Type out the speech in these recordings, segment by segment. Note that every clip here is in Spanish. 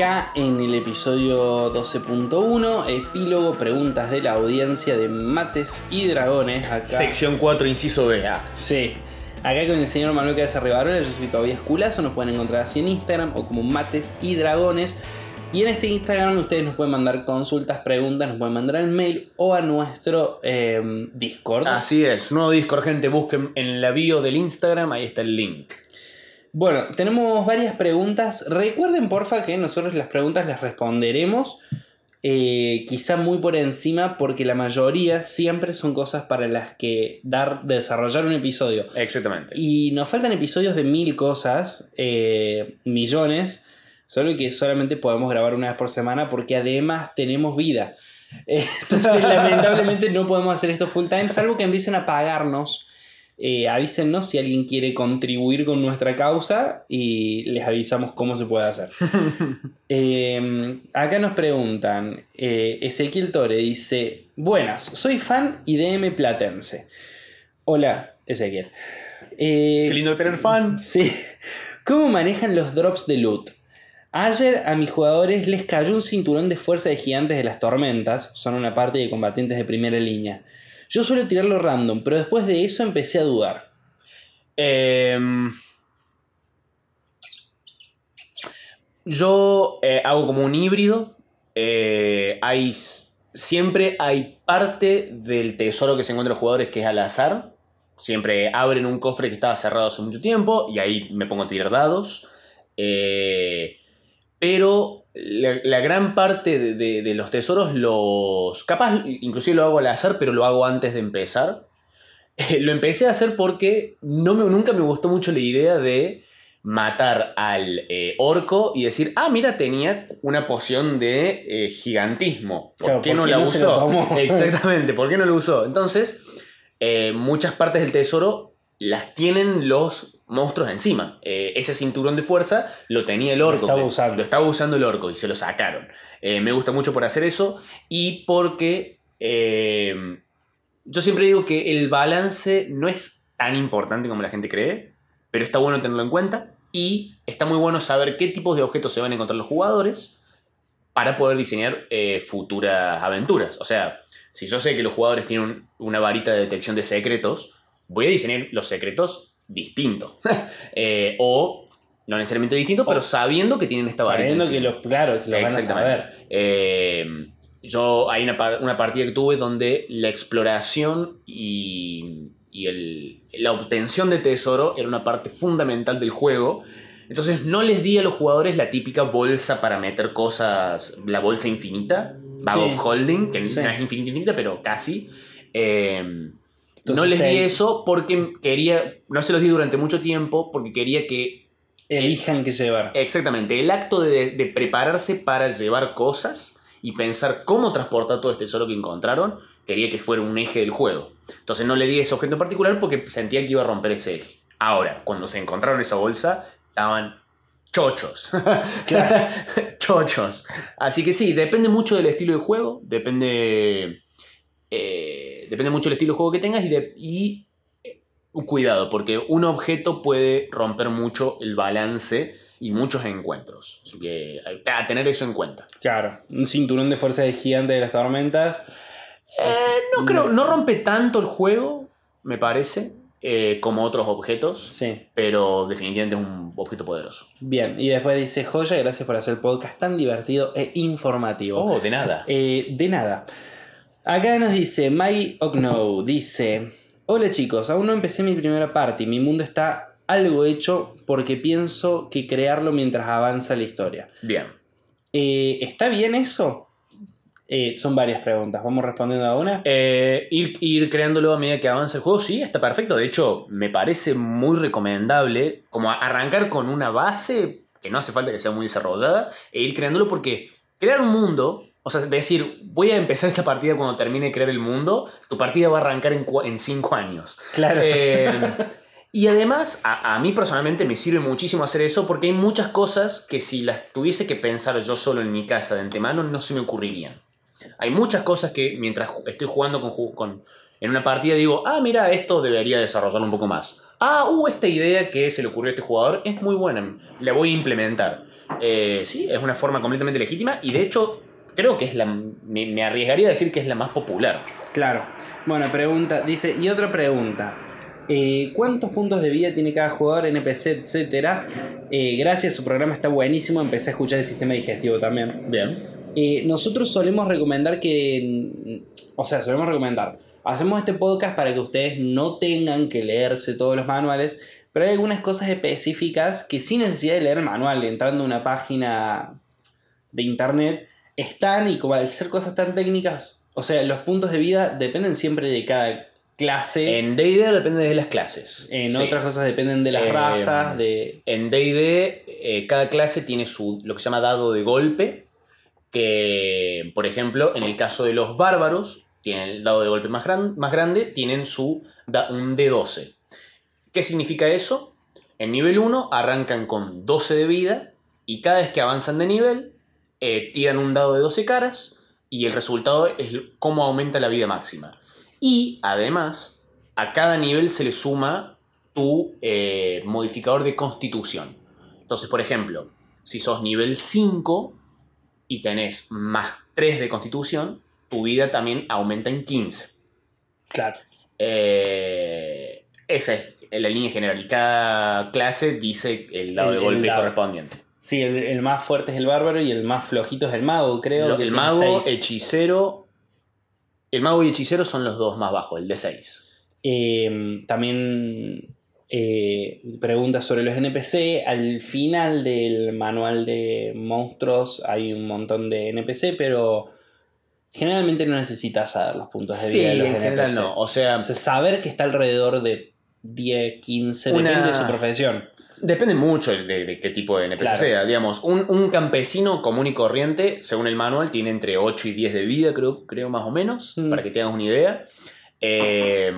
acá en el episodio 12.1, epílogo, preguntas de la audiencia de Mates y Dragones. Acá. Sección 4, inciso B. Ah, Sí, acá con el señor Manuel Cabeza Rivarola, yo soy todavía Esculazo, nos pueden encontrar así en Instagram o como Mates y Dragones. Y en este Instagram ustedes nos pueden mandar consultas, preguntas, nos pueden mandar al mail o a nuestro eh, Discord. Así es, nuevo Discord, gente. Busquen en la bio del Instagram, ahí está el link. Bueno, tenemos varias preguntas. Recuerden, porfa, que nosotros las preguntas las responderemos. eh, quizá muy por encima, porque la mayoría siempre son cosas para las que dar, desarrollar un episodio. Exactamente. Y nos faltan episodios de mil cosas, eh, millones, solo que solamente podemos grabar una vez por semana porque además tenemos vida. Entonces, lamentablemente no podemos hacer esto full time, salvo que empiecen a pagarnos. Eh, avísennos si alguien quiere contribuir con nuestra causa y les avisamos cómo se puede hacer. Eh, acá nos preguntan, eh, Ezequiel Tore dice, buenas, soy fan y DM platense. Hola, Ezequiel. Eh, Qué lindo tener fan. Sí. ¿Cómo manejan los drops de loot? Ayer a mis jugadores les cayó un cinturón de fuerza de gigantes de las tormentas, son una parte de combatientes de primera línea. Yo suelo tirarlo random, pero después de eso empecé a dudar. Em, yo eh, hago como un híbrido. Eh, hay, siempre hay parte del tesoro que se encuentra en los jugadores que es al azar. Siempre abren un cofre que estaba cerrado hace mucho tiempo y ahí me pongo a tirar dados. Eh, pero la, la gran parte de, de- de los tesoros los... Capaz, inclusive lo hago al azar, pero lo hago antes de empezar. lo empecé a hacer porque no me, nunca me gustó mucho la idea de matar al eh, orco y decir, ah, mira, tenía una poción de eh, gigantismo. ¿Por Claro, qué ¿por no la no usó? Exactamente, ¿por qué no la usó? Entonces, eh, muchas partes del tesoro las tienen los monstruos encima. Eh, ese cinturón de fuerza lo tenía el orco. estaba que- usando. Lo estaba usando el orco y se lo sacaron. Eh, me gusta mucho por hacer eso y porque eh, yo siempre digo que el balance no es tan importante como la gente cree, pero está bueno tenerlo en cuenta y está muy bueno saber qué tipos de objetos se van a encontrar los jugadores para poder diseñar futuras aventuras. O sea, si yo sé que los jugadores tienen un- una varita de detección de secretos, voy a diseñar los secretos distintos. Eh, o no necesariamente distintos, pero sabiendo que tienen esta varita. Sabiendo que los, claro, que lo van a saber. Eh, yo hay una, una partida que tuve donde la exploración y, y el- la obtención de tesoro era una parte fundamental del juego. Entonces no les di a los jugadores la típica bolsa para meter cosas, la bolsa infinita, Bag Sí. of Holding, que Sí. no es infinita, infinita, pero casi. Eh, no les di eso porque quería, no se los di durante mucho tiempo, porque quería que Elijan qué llevar. Exactamente, el acto de, de prepararse para llevar cosas y pensar cómo transportar todo este tesoro que encontraron, quería que fuera un eje del juego. Entonces no le di ese objeto en particular porque sentía que iba a romper ese eje. Ahora, cuando se encontraron esa bolsa, estaban chochos. chochos. Así que sí, depende mucho del estilo de juego, depende... eh, depende mucho del estilo de juego que tengas y, de, y eh, cuidado, porque un objeto puede romper mucho el balance y muchos encuentros. Así que a a tener eso en cuenta. Claro, un cinturón de fuerza de gigante de las tormentas. Eh, no creo, no rompe tanto el juego, me parece, eh, como otros objetos, Sí. pero definitivamente es un objeto poderoso. Bien, y después dice Joya, gracias por hacer el podcast tan divertido e informativo. Oh, de nada. Eh, de nada. Acá nos dice Maggie Ogno, dice, hola chicos, aún no empecé mi primera party, mi mundo está algo hecho porque pienso que crearlo mientras avanza la historia. Bien. Eh, ¿Está bien eso? Eh, son varias preguntas, vamos respondiendo a una. Eh, ir, ir creándolo a medida que avanza el juego, sí, está perfecto. De hecho, me parece muy recomendable como arrancar con una base que no hace falta que sea muy desarrollada e ir creándolo porque crear un mundo, o sea, decir, voy a empezar esta partida cuando termine de crear el mundo, tu partida va a arrancar en, en cinco años. Claro. Eh, y además, a, a mí personalmente me sirve muchísimo hacer eso porque hay muchas cosas que si las tuviese que pensar yo solo en mi casa de antemano no se me ocurrirían. Hay muchas cosas que mientras estoy jugando con, ju- con, En una partida digo, ah, mira, esto debería desarrollarlo un poco más. Ah, uh, esta idea que se le ocurrió a este jugador es muy buena, la voy a implementar. Eh, sí, es una forma completamente legítima y de hecho creo que es la, me, me arriesgaría a decir que es la más popular. Claro. Bueno, pregunta, dice, y otra pregunta. Eh, ¿Cuántos puntos de vida tiene cada jugador, NPC, etcétera? Eh, gracias, su programa está buenísimo. Empecé a escuchar el sistema digestivo también. Bien. Eh, nosotros solemos recomendar que. O sea, solemos recomendar. Hacemos este podcast para que ustedes no tengan que leerse todos los manuales. Pero hay algunas cosas específicas que sin necesidad de leer el manual, entrando a una página de internet, están y como al ser cosas tan técnicas, o sea, los puntos de vida dependen siempre de cada clase. En D&D depende de las clases. En Sí. otras cosas dependen de las Eh, razas, de... En D&D eh, cada clase tiene su lo que se llama dado de golpe, que por ejemplo en el caso de los bárbaros tienen el dado de golpe más, gran- más grande, tienen su da- un D12. ¿Qué significa eso? En nivel 1 arrancan con 12 de vida y cada vez que avanzan de nivel eh, tiran un dado de 12 caras y el resultado es cómo aumenta la vida máxima. Y además, a cada nivel se le suma tu eh, modificador de constitución. Entonces, por ejemplo, si sos nivel 5 y tenés más 3 de constitución, tu vida también aumenta en 15. Claro. Eh, esa es la línea general. Y cada clase dice el dado El- de golpe dado. correspondiente. Sí, el, el más fuerte es el bárbaro y el más flojito es el mago, creo. Lo- que el mago, seis. hechicero. El mago y hechicero son los dos más bajos, el de 6. Eh, también eh, preguntas sobre los NPC. Al final del manual de monstruos hay un montón de NPC, pero generalmente no necesitas saber los puntos de Sí, vida de los en general no. O sea, O sea, saber que está alrededor de 10, 15, Una- depende de su profesión. Depende mucho de, de qué tipo de NPC Claro. sea. Digamos, un, un campesino común y corriente, según el manual, tiene entre 8 y 10 de vida, creo, creo más o menos, Mm. para que te hagas una idea. Eh,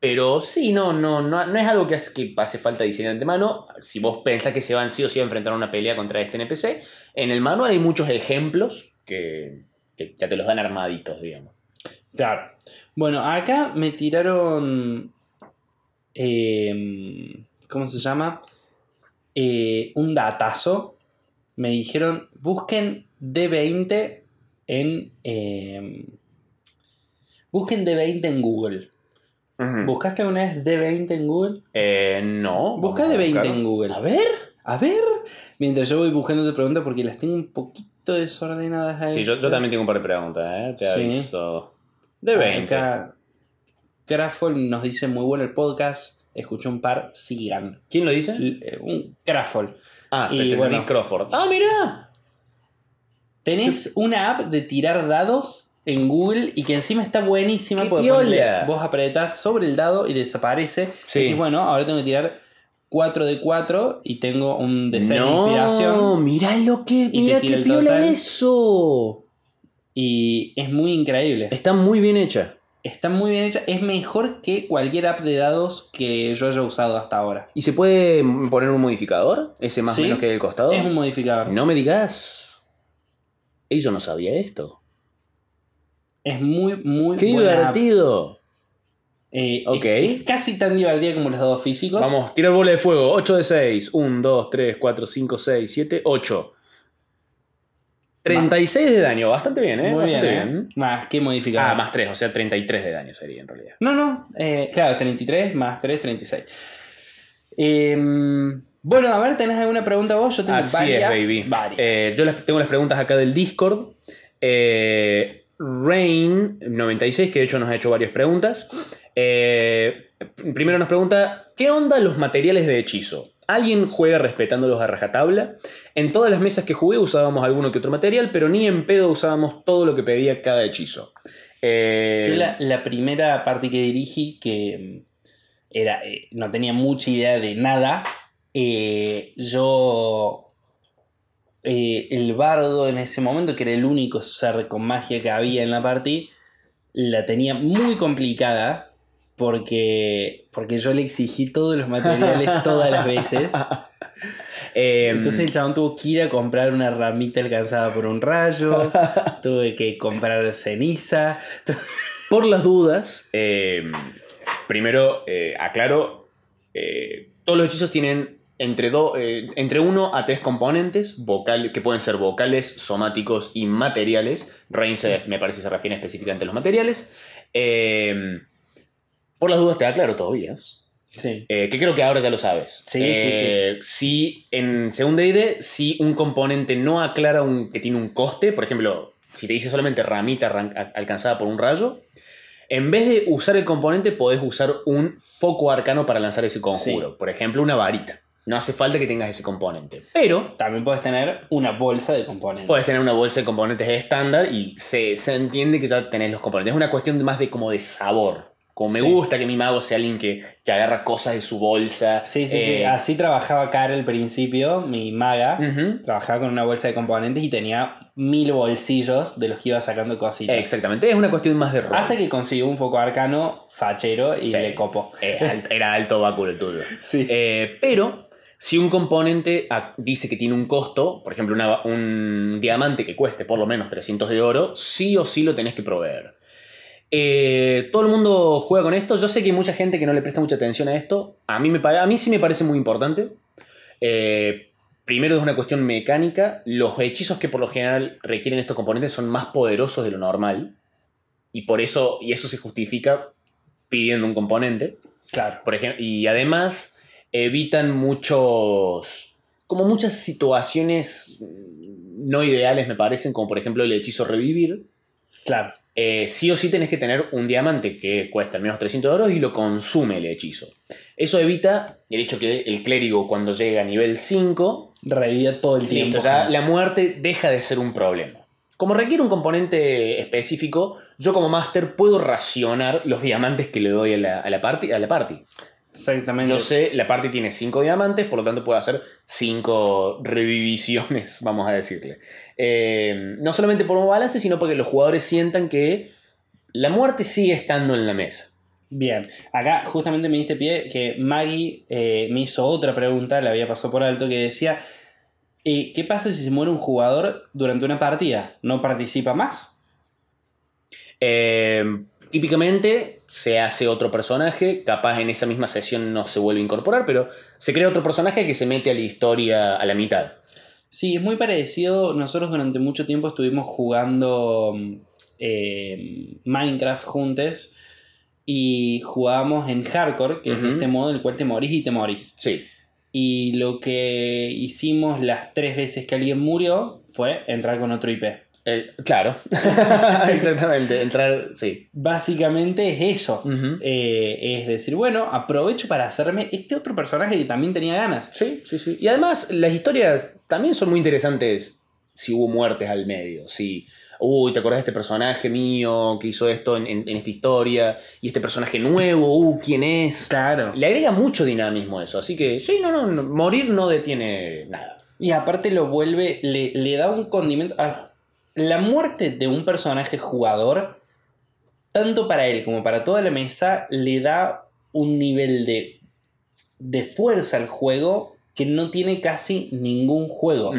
pero sí, no, no, no, no es algo que hace, que hace falta diseñar de antemano. Si vos pensás que se van sí o sí a enfrentar a una pelea contra este NPC, en el manual hay muchos ejemplos que, que ya te los dan armaditos, digamos. Claro. Bueno, acá me tiraron. eh, ¿Cómo se llama? Eh, un datazo. Me dijeron, busquen D20 en. eh, busquen D20 en Google. ¿Buscaste alguna vez D20 en Google? Eh, no. Busca vamos a D20 buscarlo. en Google. A ver. A ver. Mientras yo voy buscando tu pregunta porque las tengo un poquito desordenadas ahí. Sí, yo, yo también tengo un par de preguntas, ¿eh? Te Sí. aviso. De 20. Acá, Grafol nos dice muy bueno el podcast. Escuché un par, sigan. ¿Quién lo dice? L- eh, Un Grafol. Ah, Y te bueno. Crawford. ¡Ah, mira! Tenés una app de tirar dados en Google y que encima está buenísima ¡Qué porque vos apretás sobre el dado y desaparece. Sí. Y decís, bueno, ahora tengo que tirar 4 de 4 y tengo un de 6 de no, inspiración. mirá lo que. Mirá qué piola eso. Y es muy increíble. Está muy bien hecha. Está muy bien hecha. Es mejor que cualquier app de dados que yo haya usado hasta ahora. ¿Y se puede poner un modificador? Ese más o Sí. menos que del costado. Es un modificador. No me digas. Ey, yo no sabía esto. Es muy, muy ¡Qué buena app. divertido! Eh, Ok. es, es casi tan divertida como los dados físicos. Vamos, tirar bola de fuego. 8 de 6. 1, 2, 3, 4, 5, 6, 7, 8. 36 de daño. Bastante bien, ¿eh? Muy bien, Bastante ¿eh? Más que modificador. Ah, más 3, o sea, 33 de daño sería en realidad. No, no. eh, claro, 33 más 3, 36. Eh, bueno, a ver, ¿tenés alguna pregunta vos? Yo tengo Así varias. es, baby. varias. Eh, yo tengo las preguntas acá del Discord. Eh, Rain96, que de hecho nos ha hecho varias preguntas. Eh, primero nos pregunta: ¿Qué onda los materiales de hechizo? ¿Alguien juega respetándolos a rajatabla? En todas las mesas que jugué usábamos alguno que otro material, pero ni en pedo usábamos todo lo que pedía cada hechizo. Eh, Yo la, primera parte que dirigí, que mm, era, eh, no tenía mucha idea de nada, eh, yo, el bardo en ese momento, que era el único ser con magia que había en la party, la tenía muy complicada porque, porque yo le exigí todos los materiales todas las veces. eh, Entonces el chabón tuvo que ir a comprar una ramita alcanzada por un rayo, tuve que comprar ceniza. Por las dudas, eh, primero eh, aclaro, eh, todos los hechizos tienen entre, do- entre uno a tres componentes, vocal, que pueden ser vocales, somáticos y materiales. Rain se- me parece se refiere específicamente a los materiales. Eh, por las dudas te aclaro todavía. Sí. Eh, que creo que ahora ya lo sabes. Sí, sí, Eh, Si en según D&D, si un componente no aclara un, que tiene un coste, por ejemplo, si te dice solamente ramita alcanzada por un rayo, en vez de usar el componente, podés usar un foco arcano para lanzar ese conjuro. Por ejemplo, una varita. No hace falta que tengas ese componente. Pero También puedes tener una bolsa de componentes. Puedes tener una bolsa de componentes estándar y se, se entiende que ya tenés los componentes. Es una cuestión más de como de sabor. Como me Sí. gusta que mi mago sea alguien que, que agarra cosas de su bolsa. Sí, sí, sí. Eh, Así trabajaba Cara al principio, mi maga. Trabajaba con una bolsa de componentes y tenía mil bolsillos de los que iba sacando cositas. Exactamente, es una cuestión más de rol. Hasta que consiguió un foco arcano fachero y Sí. le copó. Eh, era alto báculo el tuyo. Sí. Eh, pero si un componente ah, dice que tiene un costo, por ejemplo, una- un diamante que cueste por lo menos 300 de oro, sí o sí lo tenés que proveer. Eh, todo el mundo juega con esto. Yo sé que hay mucha gente que no le presta mucha atención a esto. A mí, me, pare- a mí sí me parece muy importante. Eh, primero es una cuestión mecánica. Los hechizos que por lo general requieren estos componentes son más poderosos de lo normal. Y por eso, y eso se justifica pidiendo un componente. Claro. Por ejemplo, y además evitan muchos. como muchas situaciones no ideales, me parecen, como por ejemplo el hechizo revivir. Claro. Eh, sí o sí tenés que tener un diamante que cuesta al menos 300 euros y lo consume el hechizo. Eso evita el hecho que el clérigo cuando llega a nivel 5, Revivía todo el tiempo. listo, ya la muerte deja de ser un problema. Como requiere un componente específico, yo como máster puedo racionar los diamantes que le doy a la, a la party. A la party. Exactamente. Yo sé, la party tiene 5 diamantes, por lo tanto puedo hacer 5 reviviciones, vamos a decirle. Eh, no solamente por un balance, sino porque los jugadores sientan que la muerte sigue estando en la mesa. Bien, acá justamente me diste pie que Maggie eh, me hizo otra pregunta, la había pasado por alto, que decía, eh, ¿qué pasa si se muere un jugador durante una partida? ¿No participa más? Eh, típicamente se hace otro personaje, capaz en esa misma sesión no se vuelve a incorporar, pero se crea otro personaje que se mete a la historia a la mitad. Sí, es muy parecido. Nosotros durante mucho tiempo estuvimos jugando mm, eh, Minecraft juntos y jugábamos en hardcore, que es Ujú. este modo en el cual te morís y te morís. Sí. Y lo que hicimos las tres veces que alguien murió fue entrar con otro IP. Eh, claro. Exactamente. Entrar. Sí. Básicamente es eso. Eh, es decir, bueno, aprovecho para hacerme este otro personaje que también tenía ganas. Sí, sí, sí. Y además, las historias también son muy interesantes si hubo muertes al medio. Si, uy, ¿te acordás de este personaje mío que hizo esto en, en- en esta historia? Y este personaje nuevo, uh, ¿quién es? Claro. Le agrega mucho dinamismo eso. Así que, sí, no, no, no, morir no detiene nada. Y aparte lo vuelve, le, le da un condimento. ah, la muerte de un personaje jugador, tanto para él como para toda la mesa, le da un nivel de, de fuerza al juego que no tiene casi ningún juego.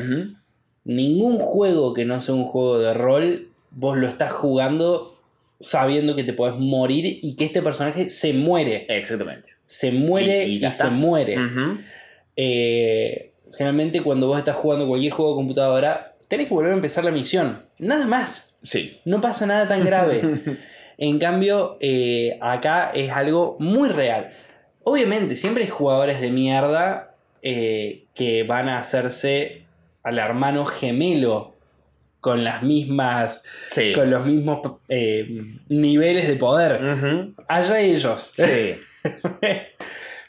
Ningún juego que no sea un juego de rol, vos lo estás jugando sabiendo que te podés morir y que este personaje se muere. Exactamente. Se muere Y- y, y ya se muere. Eh, generalmente cuando vos estás jugando cualquier juego de computadora, tenés que volver a empezar la misión. Nada más. Sí. No pasa nada tan grave. en cambio, eh, acá es algo muy real. Obviamente, siempre hay jugadores de mierda eh, que van a hacerse al hermano gemelo con las mismas. Sí. con los mismos eh, niveles de poder. Allá ellos. Sí.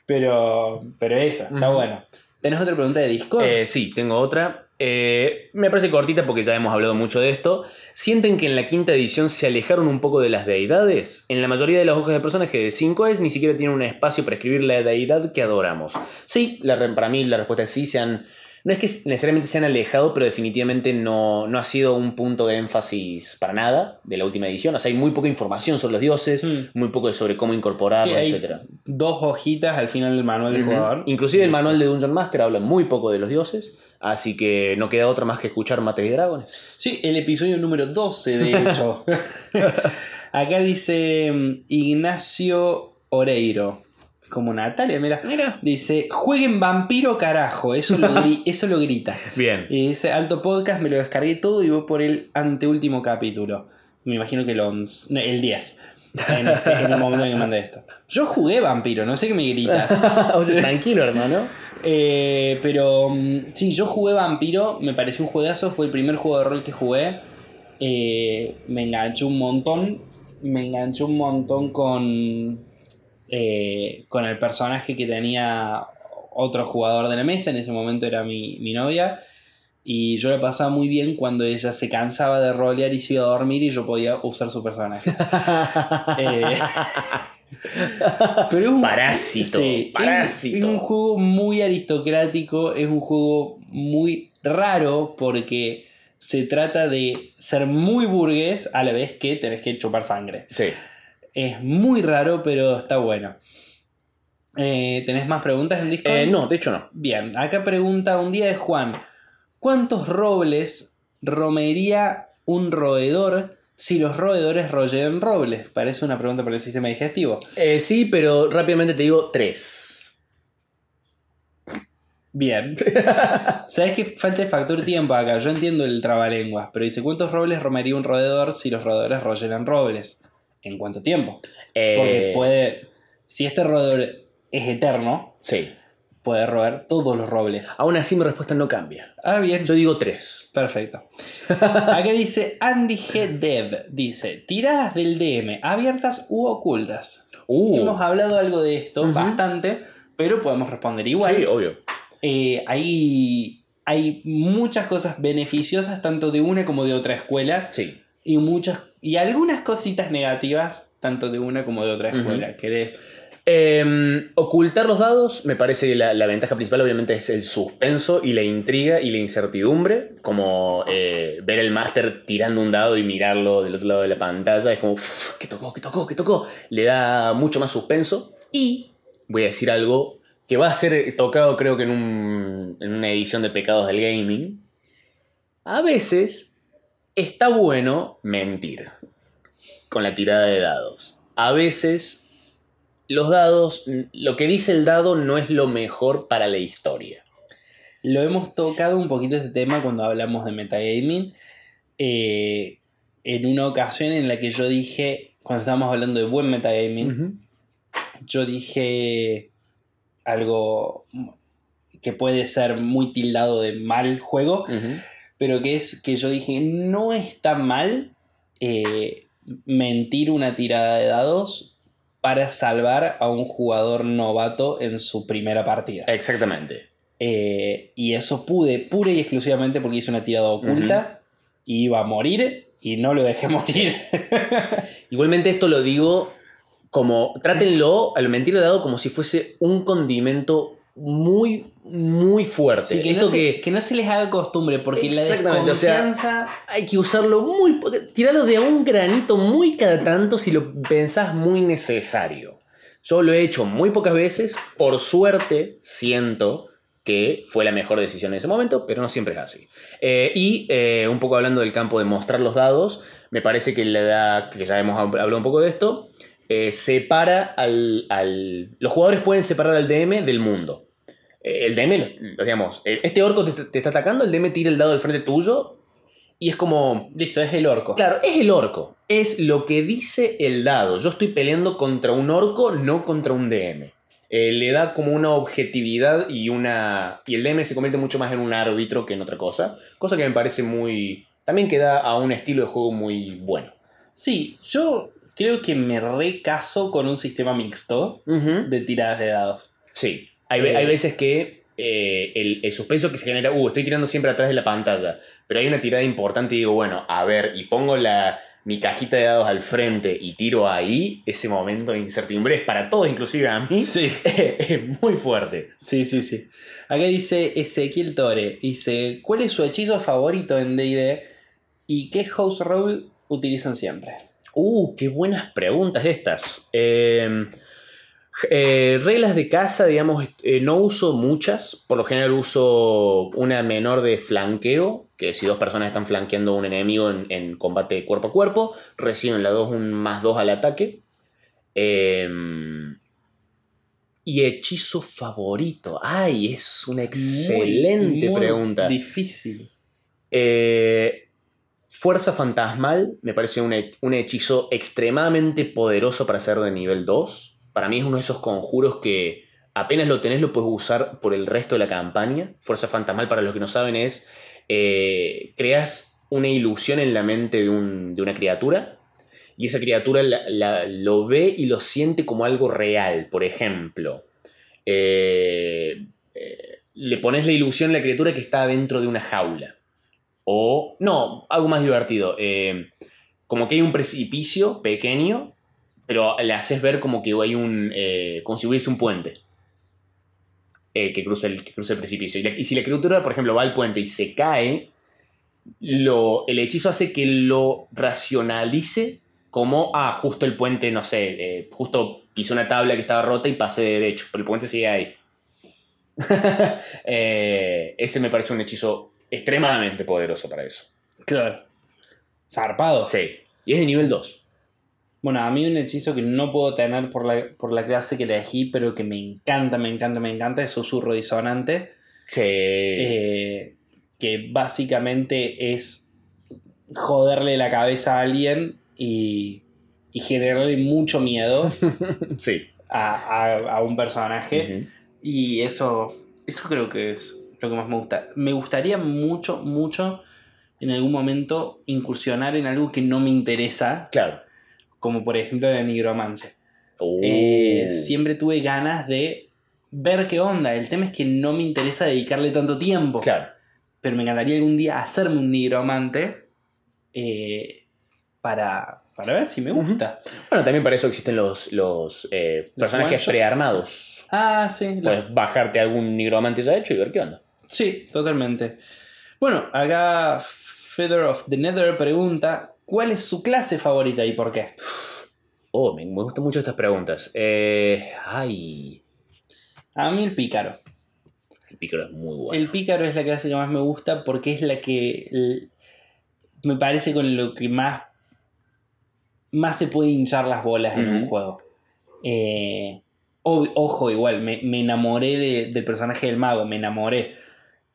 pero, pero eso, está Ujú. bueno. ¿Tenés otra pregunta de Discord? Sí, tengo otra. Eh, me parece cortita porque ya hemos hablado mucho de esto. ¿Sienten que en la quinta edición se alejaron un poco de las deidades? En la mayoría de las hojas de personaje de 5es ni siquiera tienen un espacio para escribir la deidad que adoramos. Sí, la para mí la respuesta es sí, se han... No es que necesariamente se han alejado, pero definitivamente no, no ha sido un punto de énfasis para nada de la última edición. O sea, hay muy poca información sobre los dioses, Mm. muy poco sobre cómo incorporarlos, Sí, etc. dos hojitas al final del manual del jugador. Inclusive el manual de Dungeon Master habla muy poco de los dioses, así que no queda otra más que escuchar Mates y Dragones. Sí, el episodio número 12, de hecho. Acá dice mm, Ignacio Oreiro. Como Natalia, mira. Mira. Dice, jueguen vampiro carajo. Eso lo, eso lo grita. Bien. Y dice, alto podcast, me lo descargué todo y voy por el anteúltimo capítulo. Me imagino que el 11, no, el 10. En, este- en el momento en que mandé esto. Yo jugué vampiro, no sé qué me grita. Tranquilo, hermano. Eh, pero mm, sí, yo jugué Vampiro, me pareció un juegazo, fue el primer juego de rol que jugué. Eh, me enganchó un montón, me enganchó un montón con, eh, con el personaje que tenía otro jugador de la mesa, en ese momento era mi, mi novia. Y yo la pasaba muy bien cuando ella se cansaba de rolear y se iba a dormir y yo podía usar su personaje. Eh, Pero es un Parásito, Sí, es- parásito. Es, un juego muy aristocrático, es un juego muy raro porque se trata de ser muy burgués a la vez que tenés que chupar sangre. Sí. Es muy raro, pero está bueno. Eh, ¿Tenés más preguntas en Discord? Eh, no, de hecho no. Bien, acá pregunta un día de Juan. ¿Cuántos robles romería un roedor si los roedores royeran robles? Parece una pregunta para el sistema digestivo. Eh, sí, pero rápidamente te digo tres. Bien. ¿Sabes que falta el factor tiempo acá? Yo entiendo el trabalenguas, pero dice, ¿cuántos robles romería un roedor si los roedores royeran robles? ¿En cuánto tiempo? Porque Eh, puede... Si este roedor es eterno, Sí. puede roer todos los robles. Aún así mi respuesta no cambia. Ah, bien. Yo digo tres. Perfecto. Acá dice Andy G. Dev. Dice, tiradas del DM, abiertas u ocultas. Uh. Hemos hablado algo de esto, bastante, pero podemos responder igual. Sí, obvio. Eh, hay, hay muchas cosas beneficiosas tanto de una como de otra escuela Sí. y muchas y algunas cositas negativas tanto de una como de otra escuela. ¿Querés? Eh, ocultar los dados, me parece que la, la ventaja principal obviamente es el suspenso y la intriga y la incertidumbre, como eh, ver el máster tirando un dado y mirarlo del otro lado de la pantalla, es como, "Uf, ¿qué tocó? ¿Qué tocó? ¿Qué tocó? Le da mucho más suspenso y voy a decir algo que va a ser tocado creo que en, un- en una edición de Pecados del Gaming. A veces está bueno mentir con la tirada de dados. A veces los dados, lo que dice el dado no es lo mejor para la historia. Lo hemos tocado un poquito este tema cuando hablamos de metagaming. eh, en una ocasión en la que yo dije, cuando estábamos hablando de buen metagaming, yo dije algo que puede ser muy tildado de mal juego. Pero que es que yo dije, no está mal eh, mentir una tirada de dados para salvar a un jugador novato en su primera partida. Exactamente. Eh, y eso pude, pura y exclusivamente porque hice una tirada oculta y iba a morir y no lo dejé morir. Igualmente esto lo digo como, trátenlo al mentir de dado como si fuese un condimento muy, muy fuerte. Así que, esto no se, que que no se les haga costumbre porque la Exactamente, o sea, desconfianza... hay que usarlo muy, tirarlo de un granito muy cada tanto si lo pensás muy necesario. Yo lo he hecho muy pocas veces, por suerte siento que fue la mejor decisión en ese momento, pero no siempre es así. Eh, y eh, un poco hablando del campo de mostrar los dados, me parece que le da, que ya hemos hab- hablado un poco de esto, eh, separa al, al- Los jugadores pueden separar al DM del mundo. El DM, digamos, eh, este orco te, te está atacando, el DM tira el dado al frente tuyo y es como... Listo, es el orco. Claro, es el orco. Es lo que dice el dado. Yo estoy peleando contra un orco, no contra un DM. Eh, le da como una objetividad y una. Y el DM se convierte mucho más en un árbitro que en otra cosa. Cosa que me parece muy. También que da a un estilo de juego muy bueno. Sí, yo creo que me recaso con un sistema mixto de tiradas de dados. Sí. Hay, Eh. hay veces que eh, el, el suspenso que se genera. Uh, estoy tirando siempre atrás de la pantalla. Pero hay una tirada importante y digo, bueno, a ver, y pongo la, mi cajita de dados al frente y tiro ahí. Ese momento de incertidumbre es para todos, inclusive a mí. Sí. es muy fuerte. Sí, sí, sí. Acá dice Ezequiel Tore. Dice, ¿cuál es su hechizo favorito en D&D? ¿Y qué house rule utilizan siempre? Uh, qué buenas preguntas estas. Eh, Eh, reglas de caza, digamos, eh, no uso muchas. Por lo general uso una menor de flanqueo, que si dos personas están flanqueando a un enemigo en, en combate cuerpo a cuerpo, reciben la 2 un más 2 al ataque. Em, y hechizo favorito. Ay, es una excelente Muy, muy pregunta. Difícil. Eh, Fuerza Fantasmal me parece un, un hechizo extremadamente poderoso para ser de nivel 2. Para mí es uno de esos conjuros que apenas lo tenés lo puedes usar por el resto de la campaña. Fuerza Fantasmal, para los que no saben, es eh, creas una ilusión en la mente de, un- de una criatura y esa criatura lo ve y lo siente como algo real. Por ejemplo, eh, eh, le pones la ilusión a la criatura que está dentro de una jaula. O, no, algo más divertido. eh, como que hay un precipicio pequeño, pero le haces ver como que hay un. eh, como si hubiese un puente. eh, que, cruza el, que cruza el precipicio. Y, la- y si la criatura, por ejemplo, va al puente y se cae, lo, el hechizo hace que lo racionalice como, ah, justo el puente, no sé, eh, justo pisó una tabla que estaba rota y pasé de derecho, pero el puente sigue ahí. Eh, ese me parece un hechizo extremadamente poderoso para eso. Claro. Zarpado. Sí. Y es de nivel 2. Bueno, a mí un hechizo que no puedo tener por la, por la clase que elegí, pero que me encanta, me encanta, me encanta, es susurro disonante. Sí. eh, que básicamente es joderle la cabeza a alguien y, y generarle mucho miedo sí. a, a- a un personaje. Y eso, eso creo que es lo que más me gusta. Me gustaría mucho, mucho en algún momento incursionar en algo que no me interesa, Claro. Como por ejemplo la nigromancia. Uh. Eh, siempre tuve ganas de ver qué onda. El tema es que no me interesa dedicarle tanto tiempo. Claro. Pero me encantaría algún día hacerme un nigromante eh, para, para ver si me gusta. Bueno, también para eso existen los, los, eh, Los personajes prearmados. Ah, sí. la- Puedes bajarte algún nigromante ya hecho y ver qué onda. Sí, totalmente. Bueno, acá Feather of the Nether pregunta: ¿Cuál es su clase favorita y por qué? Oh, me, me gustan mucho estas preguntas. Eh, ay. A mí el pícaro. El pícaro es muy bueno. El pícaro es la clase que más me gusta porque es la que me parece con lo que más, más se puede hinchar las bolas en un juego. Eh, ojo, igual, me, me enamoré de- del personaje del mago, me enamoré.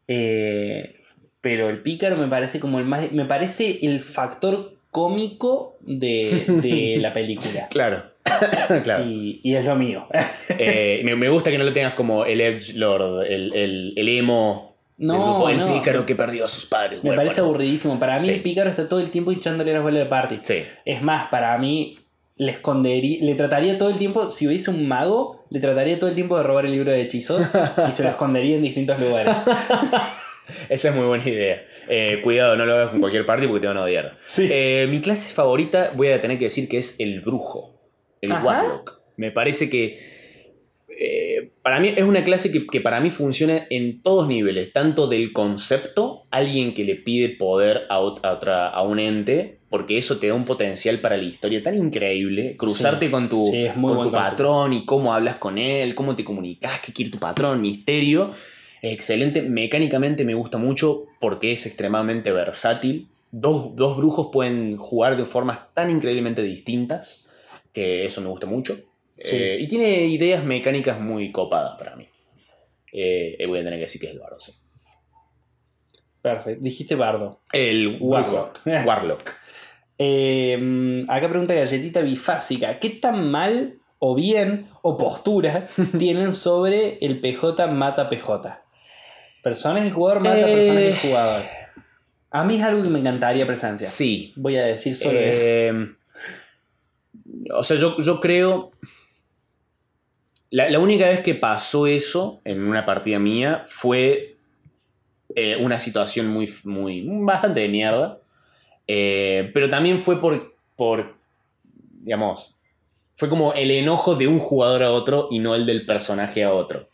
Eh, pero el pícaro me parece como el más. Me parece el factor cómico de, de la película. Claro. claro. Y, y es lo mío. Eh, me, me gusta que no lo tengas como el Edge Lord, el, el, el emo. No, el, grupo, el no. pícaro que perdió a sus padres. Me parece aburridísimo. Para mí Sí. el pícaro está todo el tiempo hinchándole las bolas de party. Sí. Es más, para mí le escondería, le trataría todo el tiempo, si hubiese un mago, le trataría todo el tiempo de robar el libro de hechizos y se lo escondería en distintos lugares. Esa es muy buena idea. Eh, cuidado, no lo hagas con cualquier party porque te van a odiar. Sí. Eh, mi clase favorita, voy a tener que decir que es el brujo, el Ajá. warlock. Me parece que eh, para mí es una clase que, que para mí funciona en todos niveles, tanto del concepto, alguien que le pide poder a, ot- a otra, a un ente, porque eso te da un potencial para la historia tan increíble, cruzarte con tu, Sí, con tu patrón y cómo hablas con él, cómo te comunicas, qué quiere tu patrón, misterio. Excelente, mecánicamente me gusta mucho porque es extremadamente versátil. Dos, dos brujos pueden jugar de formas tan increíblemente distintas que eso me gusta mucho. Sí. Eh, y tiene ideas mecánicas muy copadas para mí. Eh, eh, voy a tener que decir que es el bardo, sí. Perfecto. Dijiste bardo. El Warlock. Warlock. Warlock. Eh, acá pregunta Galletita Bifásica. ¿Qué tan mal o bien o postura tienen sobre el PJ mata PJ? Personaje jugador mata Eh. personaje jugador. A mí es algo que me encantaría presencia. Sí. Voy a decir solo eso. Eh, o sea, yo, yo creo. La, la única vez que pasó eso en una partida mía fue eh, una situación muy, muy. bastante de mierda. Eh, pero también fue por. por. digamos. Fue como el enojo de un jugador a otro y no el del personaje a otro.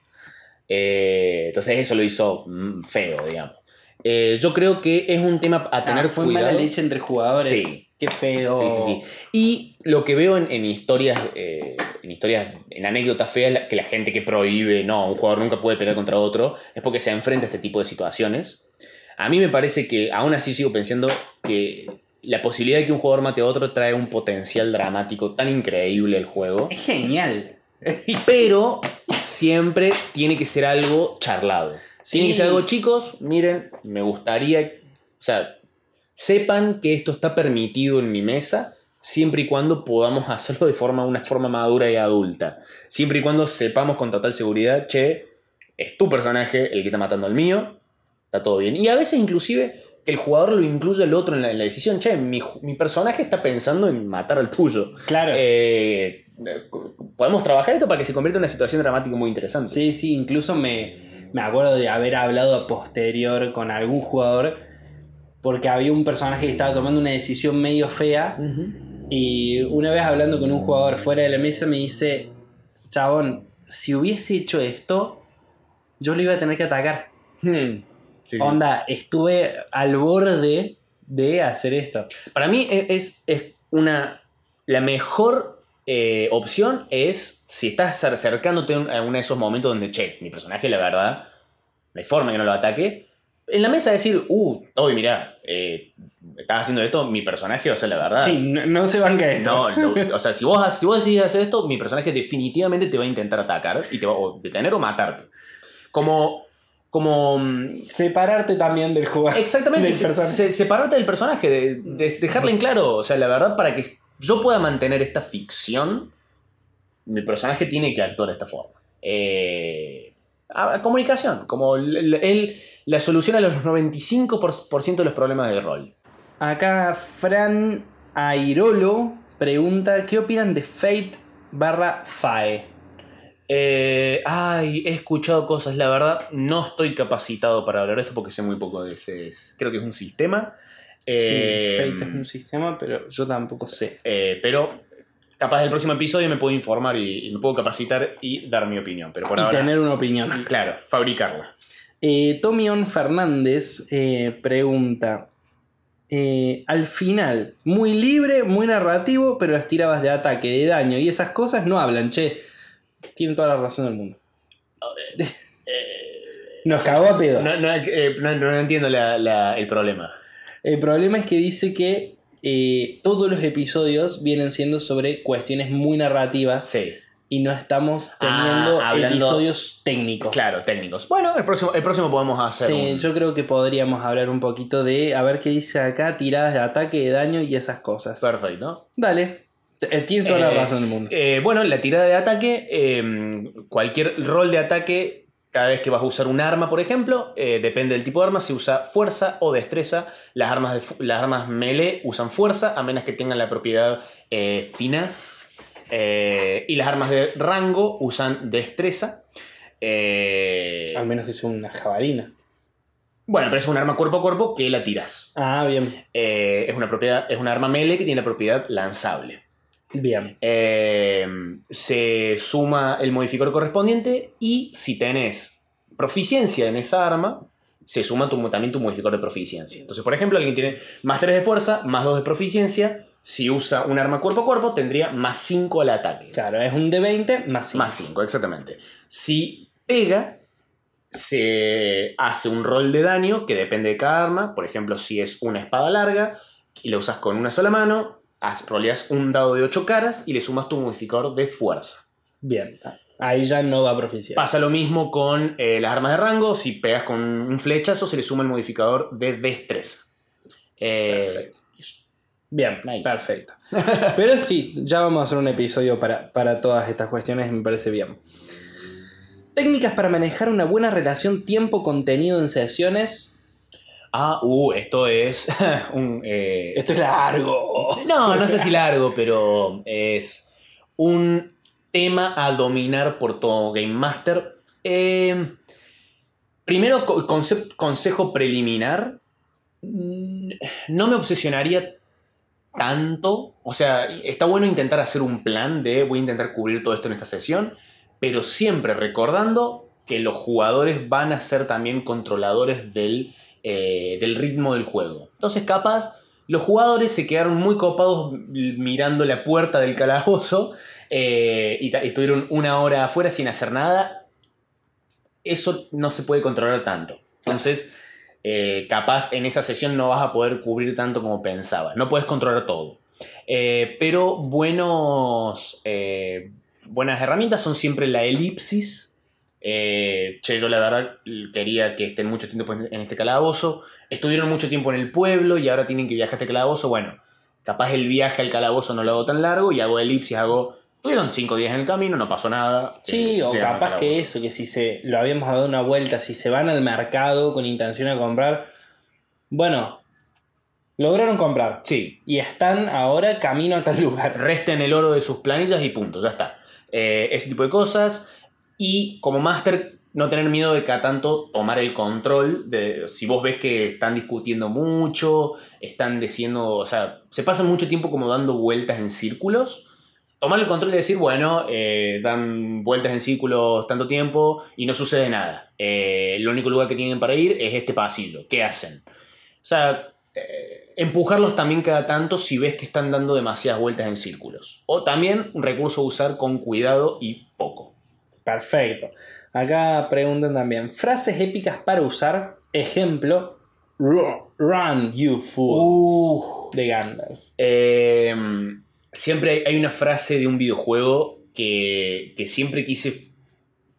Eh, entonces eso lo hizo mm, feo, digamos. Eh, yo creo que es un tema a tener Ah, fue cuidado. mala leche entre jugadores. Sí. Qué feo. Sí, sí, sí. Y lo que veo en, en historias, eh, en historias, en anécdotas feas, que la gente que prohíbe, no, un jugador nunca puede pelear contra otro, es porque se enfrenta a este tipo de situaciones. A mí me parece que, aún así sigo pensando que la posibilidad de que un jugador mate a otro trae un potencial dramático tan increíble al juego. Es genial. Pero siempre tiene que ser algo charlado. Tiene Sí. que ser algo, chicos, miren, me gustaría, o sea, sepan que esto está permitido en mi mesa, siempre y cuando podamos hacerlo de forma, una forma madura y adulta. Siempre y cuando sepamos con total seguridad, che, es tu personaje el que está matando al mío, está todo bien. Y a veces inclusive que el jugador lo incluya al otro en la, en la decisión, che, mi, mi personaje está pensando en matar al tuyo. Claro. Eh, podemos trabajar esto para que se convierta en una situación dramática muy interesante. Sí, sí, incluso me, me acuerdo de haber hablado a posterior con algún jugador porque había un personaje que estaba tomando una decisión medio fea y una vez hablando con un jugador fuera de la mesa me dice, chabón, si hubiese hecho esto, yo lo iba a tener que atacar. Hmm. Sí, sí. Onda, estuve al borde de hacer esto. Para mí e- es, es una. La mejor eh, opción es si estás acer- acercándote a un- a uno de esos momentos donde, che, mi personaje, la verdad, no hay forma que no lo ataque. En la mesa decir, uh, Toby, mirá, eh, estás haciendo esto, mi personaje, o sea, la verdad. Sí, no, no se banca esto. No, lo- o sea, si vos, si vos decidís hacer esto, mi personaje definitivamente te va a intentar atacar y te va o detener o matarte. Como. Como. mm, Separarte también del jugador. Exactamente, del se- personaje. se- separarte del personaje, de, de- dejarle en claro. O sea, la verdad, para que yo pueda mantener esta ficción, mi personaje tiene que actuar de esta forma. Eh, a- a comunicación, como él la soluciona a los 95% de los problemas de rol. Acá Fran Airolo pregunta, ¿qué opinan de Fate barra FAE? Eh, ay, he escuchado cosas, la verdad, no estoy capacitado para hablar de esto porque sé muy poco de ese. es- creo que es un sistema. Eh, sí, Fate es un sistema, pero yo tampoco sé. Eh, pero capaz del próximo episodio me puedo informar y, y me puedo capacitar y dar mi opinión. Pero por y ahora, tener una opinión. claro, fabricarla. Eh, Tomion Fernández eh, pregunta, eh, al final, muy libre, muy narrativo, pero las tiradas de ataque, de daño y esas cosas no hablan, che. Tienen toda la razón del mundo. Nos cagó a pedo. No, no, eh, no- no entiendo la- la- el problema. El problema es que dice que eh, todos los episodios vienen siendo sobre cuestiones muy narrativas Sí, y no estamos Ah, teniendo hablando- episodios técnicos. claro, técnicos. Bueno, el próximo, el próximo podemos hacer. Sí, un- yo creo que podríamos hablar un poquito de, a ver qué dice acá, tiradas de ataque, de daño y esas cosas. Perfecto. Dale, Eh, tienes toda la Eh, razón del mundo. Eh, bueno, la tirada de ataque, eh, cualquier rol de ataque, cada vez que vas a usar un arma, por ejemplo, eh, depende del tipo de arma, se usa fuerza o destreza. Las armas, de las armas melee usan fuerza, a menos que tengan la propiedad eh, finaz. Eh, y las armas de rango usan destreza. Eh, Al menos que sea una jabalina. bueno, pero es un arma cuerpo a cuerpo que la tiras. Ah, bien, Eh, es, una propiedad, es un arma melee que tiene la propiedad lanzable. Bien. Eh, se suma el modificador correspondiente y si tenés proficiencia en esa arma, se suma tu- también tu modificador de proficiencia. Entonces, por ejemplo, alguien tiene más 3 de fuerza, más 2 de proficiencia. Si usa un arma cuerpo a cuerpo, tendría más 5 al ataque. Claro, es un D20 más 5. Más 5, exactamente. Si pega, se hace un rol de daño que depende de cada arma. Por ejemplo, si es una espada larga y la usas con una sola mano, roleas un dado de 8 caras y le sumas tu modificador de fuerza. Bien, ahí ya no va a proficiar. Pasa lo mismo con eh, las armas de rango. Si pegas con un flechazo, se le suma el modificador de destreza. Eh, Perfecto. Bien, Nice. perfecto. Pero sí, ya vamos a hacer un episodio para, para todas estas cuestiones, me parece bien. Técnicas para manejar una buena relación tiempo-contenido en sesiones. Ah, uh, esto es un. eh, Esto es largo. No, no sé si largo, pero es un tema a dominar por todo Game Master. Eh, primero, consejo preliminar. Mm, No me obsesionaría tanto. O sea, está bueno intentar hacer un plan de voy a intentar cubrir todo esto en esta sesión, pero siempre recordando que los jugadores van a ser también controladores del eh, del ritmo del juego. Entonces, capaz, los jugadores se quedaron muy copados mirando la puerta del calabozo eh, y estuvieron una hora afuera sin hacer nada. Eso no se puede controlar tanto. Entonces, eh, capaz en esa sesión no vas a poder cubrir tanto como pensabas. No puedes controlar todo. pero buenos, buenas herramientas son siempre la elipsis eh, che, yo la verdad quería que estén mucho tiempo en este calabozo. Estuvieron mucho tiempo en el pueblo y ahora tienen que viajar a este calabozo. Bueno, capaz el viaje al calabozo no lo hago tan largo y hago elipsis, hago... Tuvieron cinco días en el camino, no pasó nada. Sí, eh, o capaz que eso, que si se lo habíamos dado una vuelta, si se van al mercado con intención de comprar, bueno, lograron comprar. Sí. Y están ahora camino a tal lugar. Resten el oro de sus planillas y punto, ya está. Eh, ese tipo de cosas. Y como máster, no tener miedo de cada tanto tomar el control. De, si vos ves que están discutiendo mucho, están diciendo, o sea, se pasa mucho tiempo como dando vueltas en círculos. Tomar el control y decir, bueno, eh, dan vueltas en círculos tanto tiempo y no sucede nada. Eh, el único lugar que tienen para ir es este pasillo. ¿Qué hacen? O sea, eh, empujarlos también cada tanto si ves que están dando demasiadas vueltas en círculos. O también un recurso a usar con cuidado y poco. Perfecto. Acá preguntan también, frases épicas para usar, ejemplo, Run, you fool. Uh. de Gandalf. Em, siempre hay una frase de un videojuego que, que siempre quise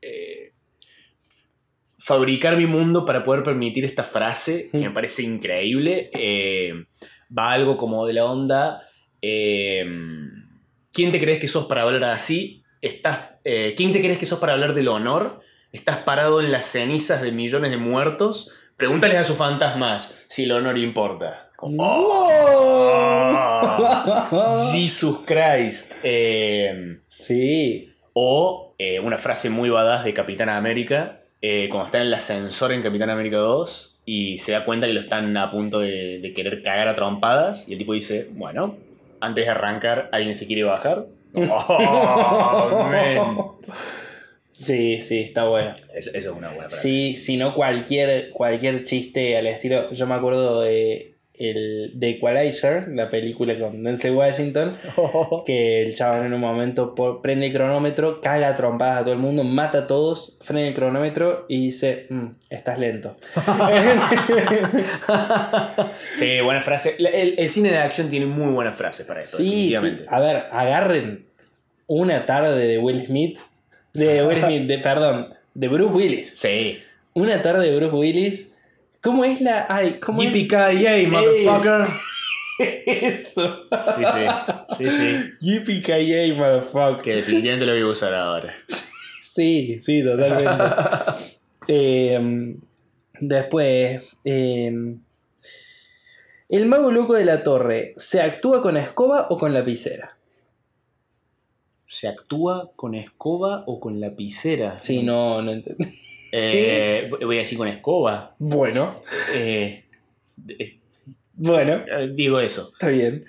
eh, fabricar mi mundo para poder permitir esta frase, que me parece increíble. Em, va algo como de la onda, em, ¿quién te crees que sos para hablar así? Estás eh, ¿Quién te crees que sos para hablar del honor? Estás parado en las cenizas de millones de muertos. Pregúntales a sus fantasmas si el honor importa. ¡Oh! Jesus Christ. Eh, sí. O eh, una frase muy badass de Capitán América, cuando está en el ascensor en Capitán América 2 y se da cuenta que lo están a punto de, de querer cagar a trompadas y el tipo dice, bueno, antes de arrancar, ¿alguien se quiere bajar? Oh, sí, sí, está bueno. eso es una buena frase. Sí, si no cualquier, cualquier chiste al estilo. Yo me acuerdo de el The Equalizer, la película con Denzel Washington, que el chaval en un momento prende el cronómetro, caga trompadas a todo el mundo, mata a todos, frena el cronómetro y dice, mm, estás lento. sí, buena frase. El, cine de acción tiene muy buenas frases para esto. Sí, A ver, agarren una tarde de Will Smith, de Will Smith, de, perdón, de Bruce Willis. Sí. Una tarde de Bruce Willis ¿Cómo es la. Ay, ¿cómo es? motherfucker. Eso. Sí, sí. Sí, sí. Yippee motherfucker. Que definitivamente lo voy a usar ahora. Sí, sí, totalmente. Em, después. Em, ¿El mago loco de la torre se actúa con escoba o con lapicera? ¿Se actúa con escoba o con lapicera? Sí, no, no entendí. Eh, voy a decir con escoba. Bueno. Eh, bueno. Eh, digo eso. Está bien.